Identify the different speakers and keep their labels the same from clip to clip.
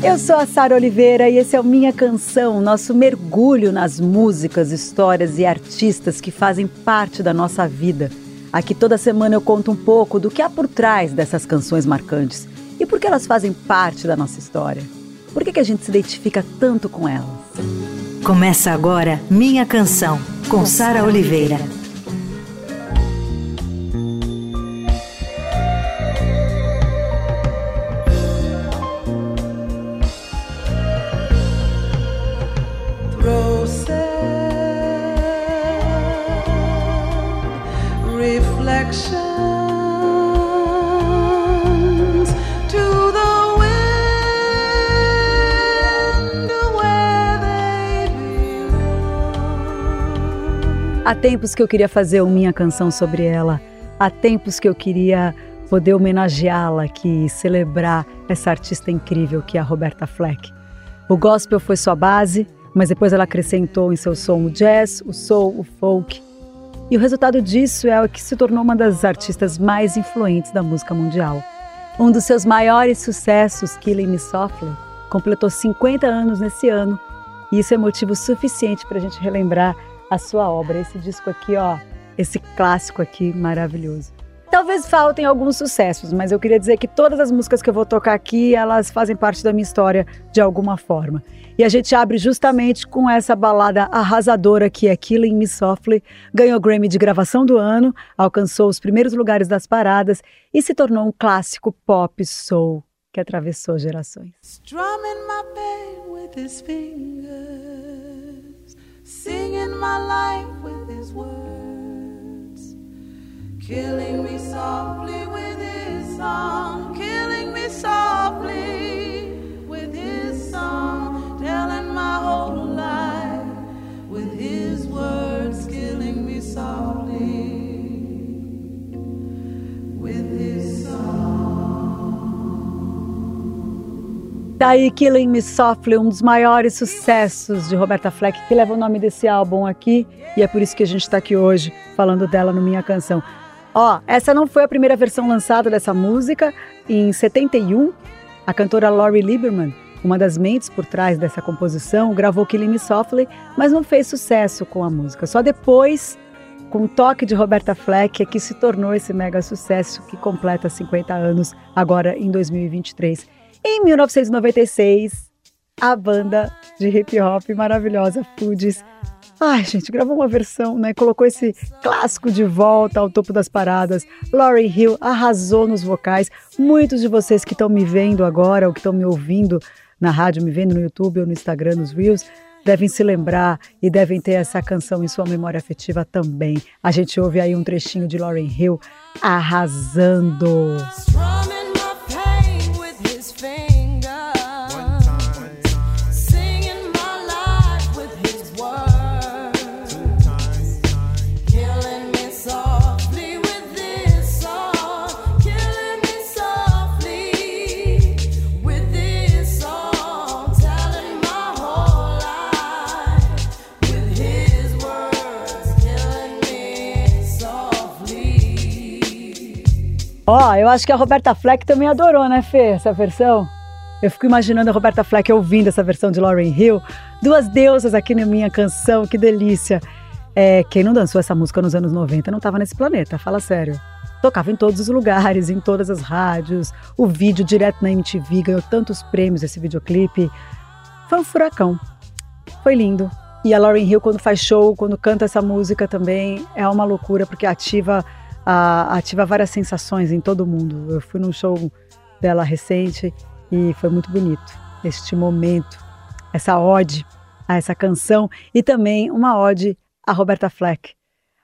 Speaker 1: Eu sou a Sara Oliveira e esse é o Minha Canção, nosso mergulho nas músicas, histórias e artistas que fazem parte da nossa vida. Aqui toda semana eu conto um pouco do que há por trás dessas canções marcantes e por que elas fazem parte da nossa história. Por que, que a gente se identifica tanto com elas?
Speaker 2: Começa agora Minha Canção, com Sara Oliveira.
Speaker 1: Há tempos que eu queria fazer uma minha canção sobre ela. Há tempos que eu queria poder homenageá-la aqui e celebrar essa artista incrível que é a Roberta Fleck. O gospel foi sua base, mas depois ela acrescentou em seu som o jazz, o soul, o folk. E o resultado disso é o que se tornou uma das artistas mais influentes da música mundial. Um dos seus maiores sucessos, Killing Me Softly, completou 50 anos nesse ano, e isso é motivo suficiente para a gente relembrar a sua obra. Esse disco aqui, ó, esse clássico aqui maravilhoso. Talvez faltem alguns sucessos, mas eu queria dizer que todas as músicas que eu vou tocar aqui, elas fazem parte da minha história de alguma forma. E a gente abre justamente com essa balada arrasadora que é Killing Me Softly, ganhou Grammy de gravação do ano, alcançou os primeiros lugares das paradas e se tornou um clássico pop soul que atravessou gerações. Strumming my pain with his fingers. Singing my life with his words, killing me softly with his song, killing me softly Daí Killing Me Softly, um dos maiores sucessos de Roberta Fleck, que leva o nome desse álbum aqui, e é por isso que a gente está aqui hoje falando dela no Minha Canção. Ó, essa não foi a primeira versão lançada dessa música. Em 71, a cantora Laurie Lieberman, uma das mentes por trás dessa composição, gravou Killing Me Softly, mas não fez sucesso com a música. Só depois, com o toque de Roberta Fleck, é que se tornou esse mega sucesso que completa 50 anos agora em 2023. Em 1996, a banda de hip hop maravilhosa Fugees Ai, gente, gravou uma versão, né? Colocou esse clássico de volta ao topo das paradas. Lauryn Hill arrasou nos vocais. Muitos de vocês que estão me vendo agora, ou que estão me ouvindo na rádio, me vendo no YouTube ou no Instagram, nos Reels, devem se lembrar e devem ter essa canção em sua memória afetiva também. A gente ouve aí um trechinho de Lauryn Hill arrasando. Strong Ó, oh, eu acho que a Roberta Fleck também adorou, né, Fê, essa versão? Eu fico imaginando a Roberta Fleck ouvindo essa versão de Lauryn Hill. Duas deusas aqui na minha canção, que delícia. É, quem não dançou essa música nos anos 90 não estava nesse planeta, fala sério. Tocava em todos os lugares, em todas as rádios. O vídeo direto na MTV ganhou tantos prêmios esse videoclipe. Foi um furacão. Foi lindo. E a Lauryn Hill, quando faz show, quando canta essa música também, é uma loucura, porque ativa ativa várias sensações em todo mundo. Eu fui num show dela recente e foi muito bonito este momento, essa ode a essa canção e também uma ode a Roberta Fleck.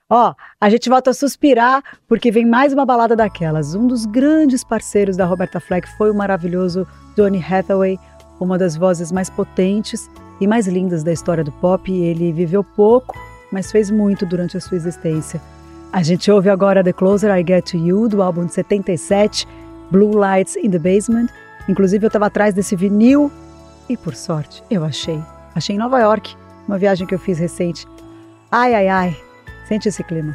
Speaker 1: Ó, oh, a gente volta a suspirar porque vem mais uma balada daquelas. Um dos grandes parceiros da Roberta Fleck foi o maravilhoso Donny Hathaway, uma das vozes mais potentes e mais lindas da história do pop. Ele viveu pouco, mas fez muito durante a sua existência. A gente ouve agora The Closer I Get to You, do álbum de 77, Blue Lights in the Basement. Inclusive, eu estava atrás desse vinil e, por sorte, eu achei. Achei em Nova York, uma viagem que eu fiz recente. Ai, ai, ai, sente esse clima.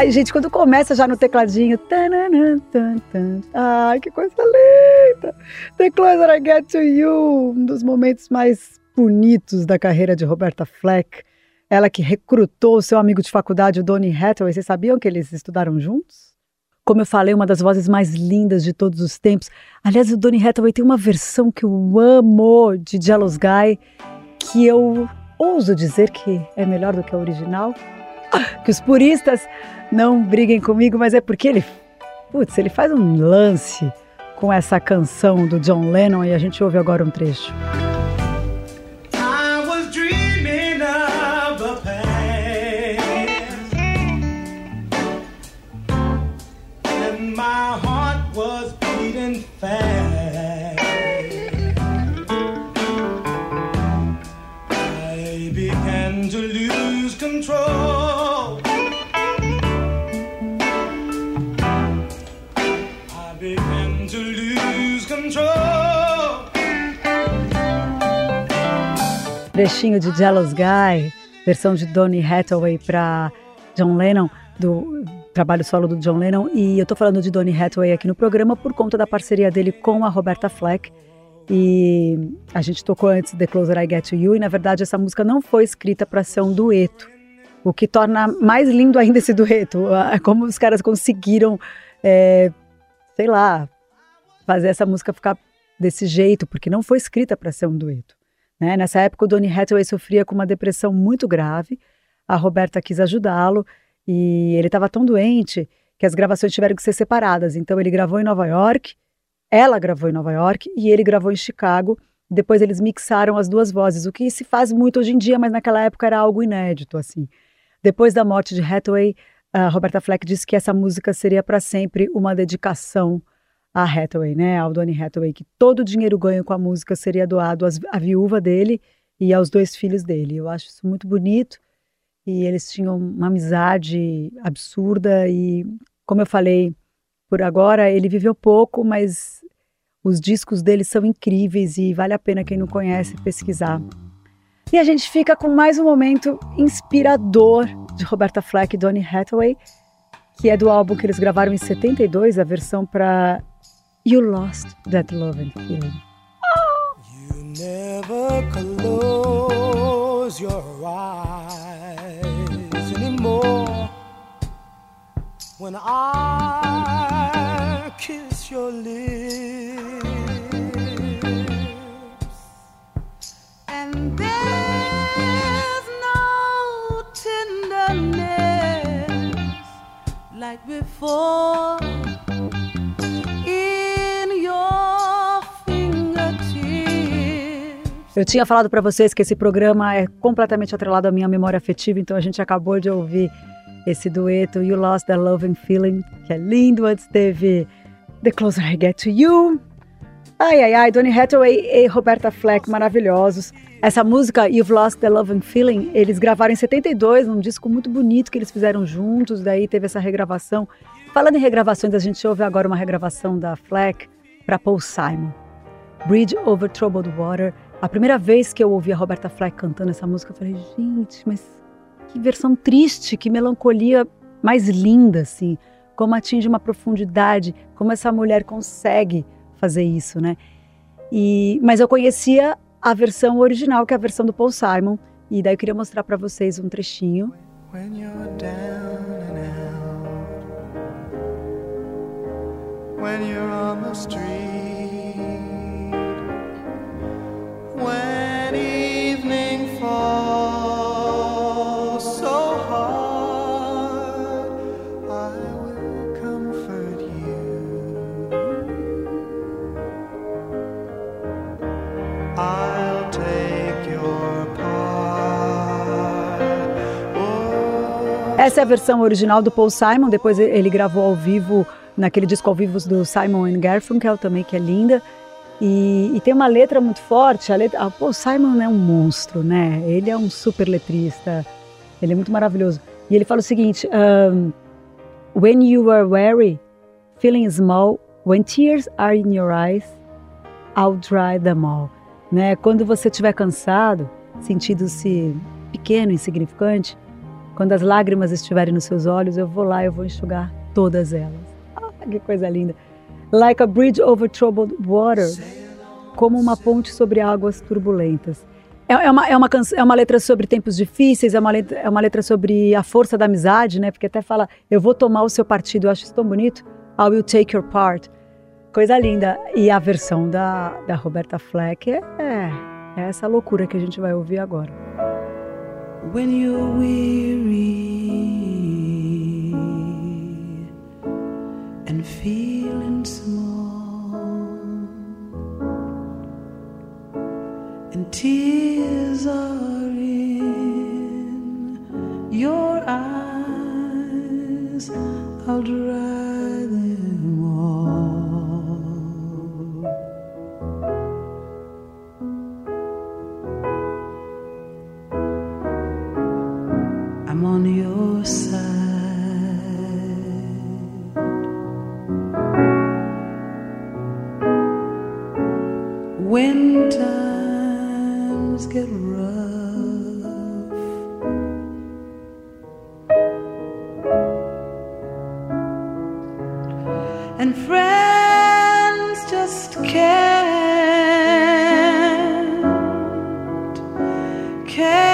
Speaker 1: Ai, gente, quando começa já no tecladinho. Ai, que coisa linda! The Closer I Get to You, um dos momentos mais bonitos da carreira de Roberta Fleck. Ela que recrutou o seu amigo de faculdade, o Donny Hathaway. Vocês sabiam que eles estudaram juntos? Como eu falei, uma das vozes mais lindas de todos os tempos. Aliás, o Donny Hathaway tem uma versão que eu amo de Jealous Guy, que eu ouso dizer que é melhor do que a original. Que os puristas não briguem comigo, mas é porque ele, putz, ele faz um lance com essa canção do John Lennon e a gente ouve agora um trecho. Trechinho de Jealous Guy, versão de Donny Hathaway para John Lennon, do trabalho solo do John Lennon. E eu tô falando de Donny Hathaway aqui no programa por conta da parceria dele com a Roberta Fleck. E a gente tocou antes The Closer I Get to You, e na verdade essa música não foi escrita para ser um dueto. O que torna mais lindo ainda esse dueto, como os caras conseguiram, é, sei lá, fazer essa música ficar desse jeito, porque não foi escrita para ser um dueto. Né? Nessa época, o Donny Hathaway sofria com uma depressão muito grave. A Roberta quis ajudá-lo e ele estava tão doente que as gravações tiveram que ser separadas. Então, ele gravou em Nova York, ela gravou em Nova York e ele gravou em Chicago. Depois, eles mixaram as duas vozes, o que se faz muito hoje em dia, mas naquela época era algo inédito. assim. Depois da morte de Hathaway, a Roberta Fleck disse que essa música seria para sempre uma dedicação a Hathaway, né, ao Donny Hathaway, que todo o dinheiro ganho com a música seria doado à viúva dele e aos dois filhos dele. Eu acho isso muito bonito e eles tinham uma amizade absurda e, como eu falei, por agora ele viveu pouco, mas os discos dele são incríveis e vale a pena quem não conhece pesquisar. E a gente fica com mais um momento inspirador de Roberta Fleck e Donny Hathaway, que é do álbum que eles gravaram em 72, a versão para you lost that love and feeling. You never close your eyes anymore when I kiss your lips, and there's no tenderness like before. Eu tinha falado para vocês que esse programa é completamente atrelado à minha memória afetiva, então a gente acabou de ouvir esse dueto You Lost That Love and Feeling, que é lindo. Antes teve The Closer I Get to You. Ai, ai, ai, Donny Hathaway e Roberta Fleck, maravilhosos. Essa música, You've Lost the Love and Feeling, eles gravaram em 72, num disco muito bonito que eles fizeram juntos, daí teve essa regravação. Falando em regravações, a gente ouve agora uma regravação da Fleck para Paul Simon. Bridge Over Troubled Water a primeira vez que eu ouvi a Roberta Fleck cantando essa música, eu falei, gente, mas que versão triste, que melancolia mais linda, assim. Como atinge uma profundidade, como essa mulher consegue fazer isso, né? E, mas eu conhecia a versão original, que é a versão do Paul Simon, e daí eu queria mostrar para vocês um trechinho. When you're down and out, when you're on the street. Essa é a versão original do Paul Simon, depois ele gravou ao vivo naquele disco ao vivo do Simon and Garfunkel também que é linda. E, e, tem uma letra muito forte. A letra, ah, pô, Simon é um monstro, né? Ele é um super letrista. Ele é muito maravilhoso. E ele fala o seguinte: um, When you are weary, feeling small, when tears are in your eyes, I'll dry them all.
Speaker 2: né? Quando você estiver cansado, sentindo-se pequeno, insignificante, quando as lágrimas estiverem nos seus olhos, eu vou lá, eu vou enxugar todas elas. Ah, que coisa linda! Like a bridge over troubled water, como uma ponte sobre águas turbulentas. É, é, uma, é, uma, é uma letra sobre tempos difíceis, é uma, letra, é uma letra sobre a força da amizade, né? Porque até fala, eu vou tomar o seu partido, eu acho isso tão bonito. I will take your part. Coisa linda. E a versão da, da Roberta Fleck é, é essa loucura que a gente vai ouvir agora. When you're weary and feeling small and tears are in your eyes, I'll dry okay.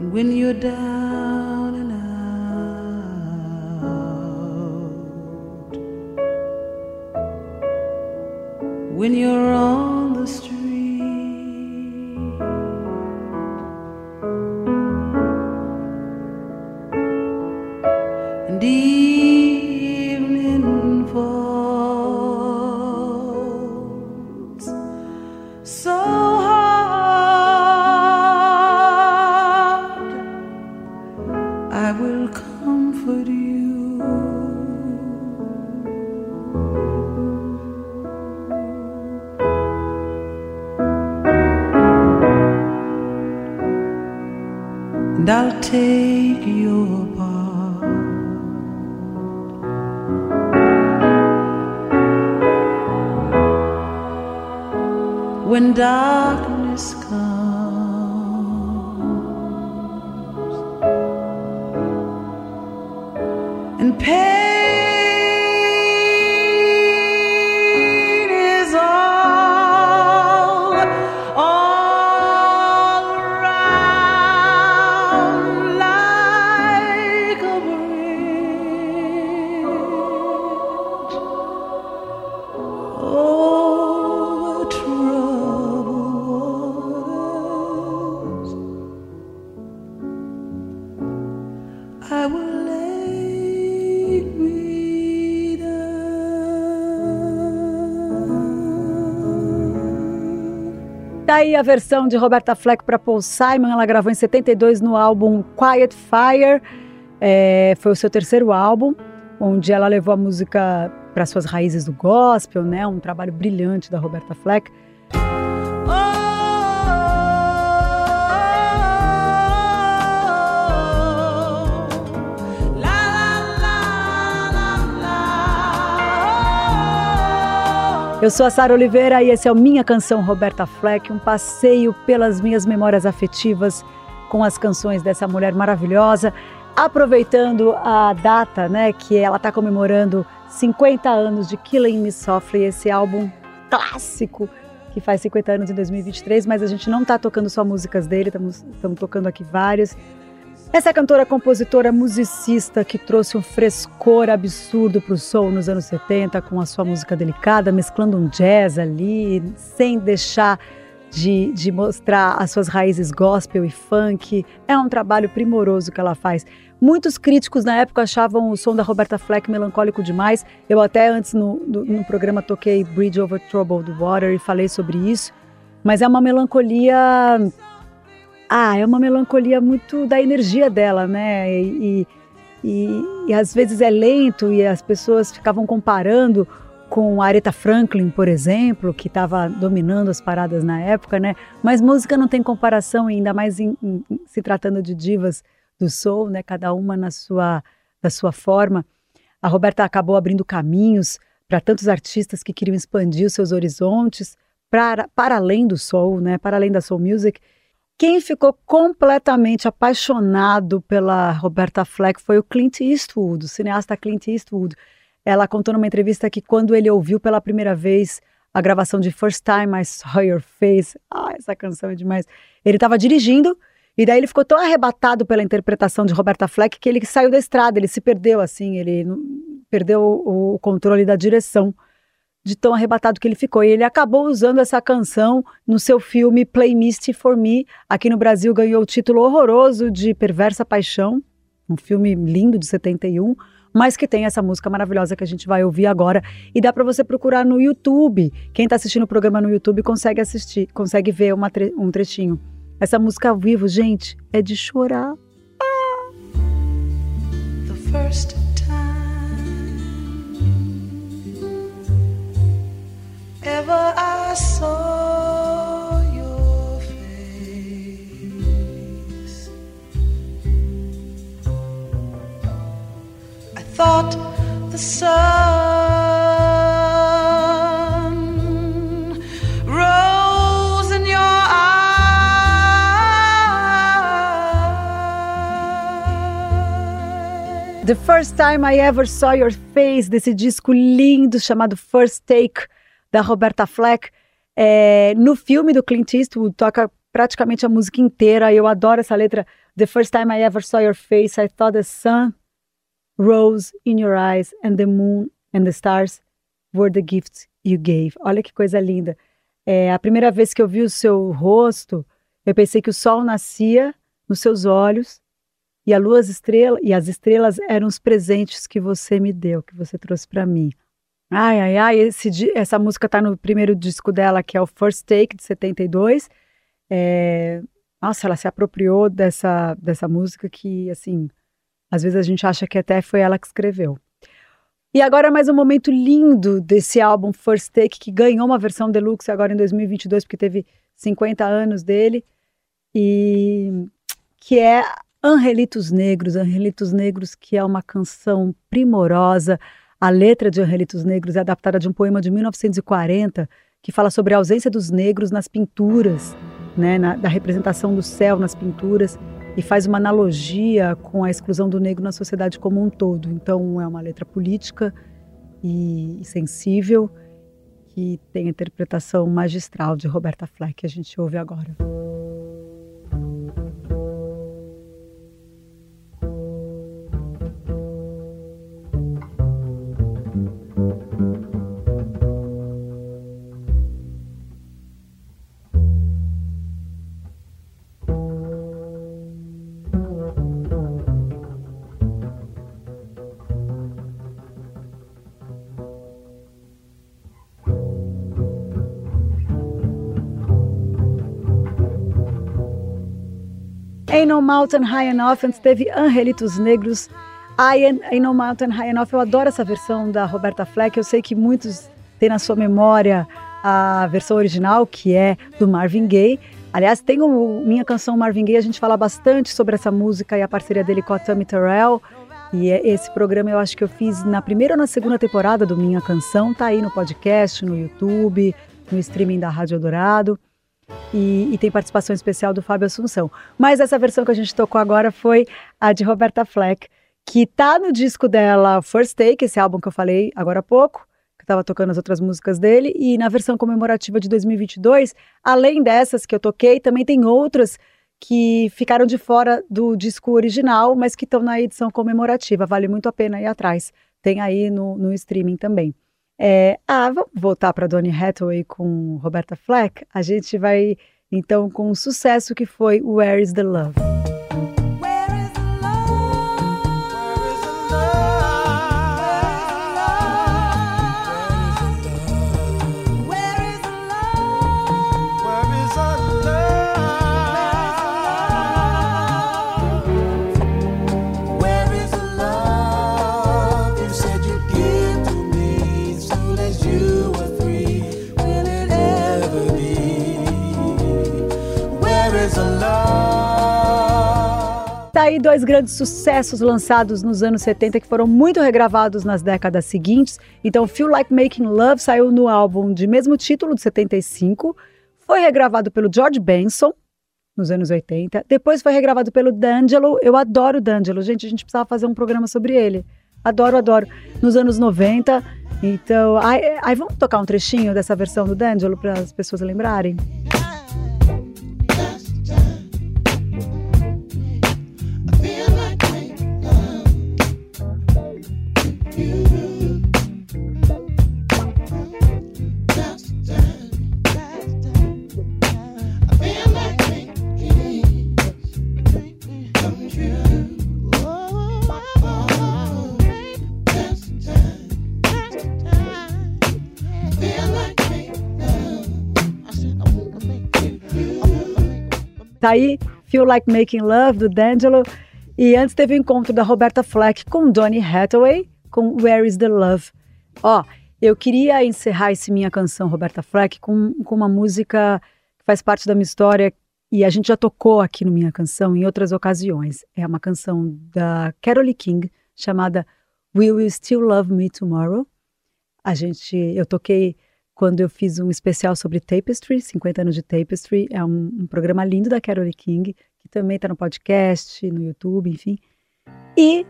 Speaker 2: When you're down and out, when you're on down. Daí a versão de Roberta Fleck para Paul Simon, ela gravou em 72 no álbum Quiet Fire. É, foi o seu terceiro álbum, onde ela levou a música para suas raízes do gospel, né? Um trabalho brilhante da Roberta Fleck. Eu sou a Sara Oliveira e esse é o Minha Canção Roberta Fleck, um passeio pelas minhas memórias afetivas com as canções dessa mulher maravilhosa, aproveitando a data, né, que ela está comemorando 50 anos de Killing Me Softly, esse álbum clássico que faz 50 anos em 2023, mas a gente não está tocando só músicas dele, estamos tocando aqui vários.
Speaker 1: Essa cantora, compositora, musicista que trouxe um frescor absurdo para o soul nos anos 70 com a sua música delicada, mesclando um jazz ali, sem deixar de, de mostrar as suas raízes gospel e funk. É um trabalho primoroso que ela faz. Muitos críticos na época achavam o som da Roberta Fleck melancólico demais. Eu até antes no, no, no programa toquei Bridge Over Troubled Water e falei sobre isso. Mas é uma melancolia ah, é uma melancolia muito da energia dela, né? E, e, e, às vezes é lento e as pessoas ficavam comparando com a Aretha Franklin, por exemplo, que estava dominando as paradas na época, né? Mas música não tem comparação, ainda mais em, em, se tratando de divas do soul, né? Cada uma na sua, da sua forma. A Roberta acabou abrindo caminhos para tantos artistas que queriam expandir os seus horizontes para, para além do soul, né? Para além da soul music. Quem ficou completamente apaixonado pela Roberta Fleck foi o Clint Eastwood, o cineasta Clint Eastwood. Ela contou numa entrevista que quando ele ouviu pela primeira vez a gravação de First Time I Saw Your Face, ah, essa canção é demais. Ele estava dirigindo e daí ele ficou tão arrebatado pela interpretação de Roberta Fleck que ele saiu da estrada, ele se perdeu assim, ele perdeu o, o controle da direção de tão arrebatado que ele ficou. E ele acabou usando essa canção no seu filme Play Misty for Me. Aqui no Brasil ganhou o título horroroso de Perversa Paixão, um filme lindo de 71, mas que tem essa música maravilhosa que a gente vai ouvir agora. E dá para você procurar no YouTube. Quem está assistindo o programa no YouTube consegue assistir, consegue ver tre um trechinho. Essa música ao vivo, gente, é de chorar. Ah! The. The first time I ever saw your face, desse disco lindo chamado First Take da Roberta Fleck. É, no filme do Clint Eastwood, toca praticamente a música inteira. Eu adoro essa letra. The first time I ever saw your face, I thought the sun rose in your eyes and the moon and the stars were the gifts you gave. Olha que coisa linda. É, a primeira vez que eu vi o seu rosto, eu pensei que o sol nascia nos seus olhos e a lua as estrelas e as estrelas eram os presentes que você me deu, que você trouxe para mim. Ai, ai, ai, esse, essa música tá no primeiro disco dela, que é o First Take, de 72. É, nossa, ela se apropriou dessa, dessa música que, assim, às vezes a gente acha que até foi ela que escreveu. E agora mais um momento lindo desse álbum First Take, que ganhou uma versão deluxe agora em 2022, porque teve 50 anos dele, e que é Angelitos Negros, Angelitos Negros, que é uma canção primorosa, a letra de Angelitos Negros é adaptada de um poema de 1940 que fala sobre a ausência dos negros nas pinturas, né, na, da representação do céu nas pinturas e faz uma analogia com a exclusão do negro na sociedade como um todo. Então é uma letra política e, e sensível que tem a interpretação magistral de Roberta Fleck que a gente ouve agora. Ain't No Mountain High Enough, antes teve Angelitos Negros, Ain't No Mountain High Enough. Eu adoro essa versão da Roberta Fleck, eu sei que muitos têm na sua memória a versão original, que é do Marvin Gaye. Aliás, tem o Minha Canção Marvin Gaye, a gente fala bastante sobre essa música e a parceria dele com a Tammy Terrell. E é, esse programa eu acho que eu fiz na primeira ou na segunda temporada do Minha Canção, tá aí no podcast, no YouTube, no streaming da Rádio Dourado. E, e, tem participação especial do Fábio Assunção. Mas essa versão que a gente tocou agora foi a de Roberta Fleck, que tá no disco dela First Take, esse álbum que eu falei agora há pouco, que estava tocando as outras músicas dele, e na versão comemorativa de 2022, além dessas que eu toquei, também tem outras que ficaram de fora do disco original, mas que estão na edição comemorativa. Vale muito a pena ir atrás. Tem aí no, no streaming também. É, ah, vamos voltar para Donny Hathaway com Roberta Fleck. A gente vai então com o sucesso que foi Where is the Love. Aí dois grandes sucessos lançados nos anos 70 que foram muito regravados nas décadas seguintes. Então, Feel Like Making Love saiu no álbum de mesmo título, de 75. Foi regravado pelo George Benson, nos anos 80. Depois foi regravado pelo D'Angelo. Eu adoro o D'Angelo. Gente, a gente precisava fazer um programa sobre ele. Adoro, adoro. Nos anos 90. Então, aí, aí vamos tocar um trechinho dessa versão do D'Angelo para as pessoas lembrarem? Tá aí Feel Like Making Love, do D'Angelo. E antes teve o encontro da Roberta Fleck com Donny Hathaway, com Where is the Love. Ó, eu queria encerrar esse minha canção, Roberta Fleck, com, com uma música que faz parte da minha história e a gente já tocou aqui no Minha Canção em outras ocasiões. É uma canção da Carole King chamada Will You Still Love Me Tomorrow? A gente, eu toquei quando eu fiz um especial sobre Tapestry, 50 anos de Tapestry. É um, um programa lindo da Carole King, que também está no podcast, no YouTube, enfim. E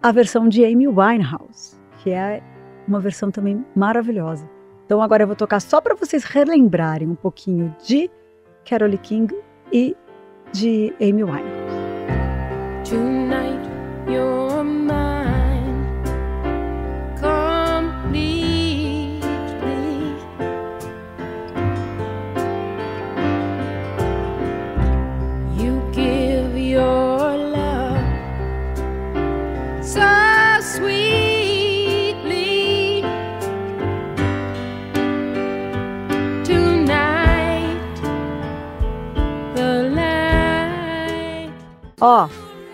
Speaker 1: a versão de Amy Winehouse, que é uma versão também maravilhosa. Então agora eu vou tocar só para vocês relembrarem um pouquinho de Carole King e de Amy Winehouse.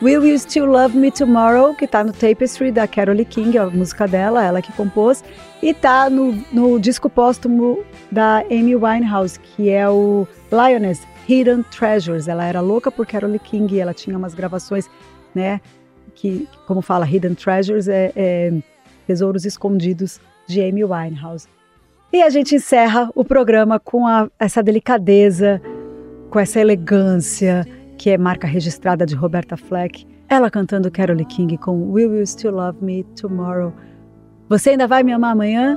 Speaker 1: Will You Still Love Me Tomorrow, que tá no Tapestry da Carole King, a música dela, ela que compôs, e tá no, no disco póstumo da Amy Winehouse, que é o Lioness Hidden Treasures. Ela era louca por Carole King, ela tinha umas gravações, né, que, como fala, Hidden Treasures é, é tesouros escondidos de Amy Winehouse. E a gente encerra o programa com a, essa delicadeza, com essa elegância, que é marca registrada de Roberta Fleck, ela cantando Carole King com Will You Still Love Me Tomorrow. Você ainda vai me amar amanhã?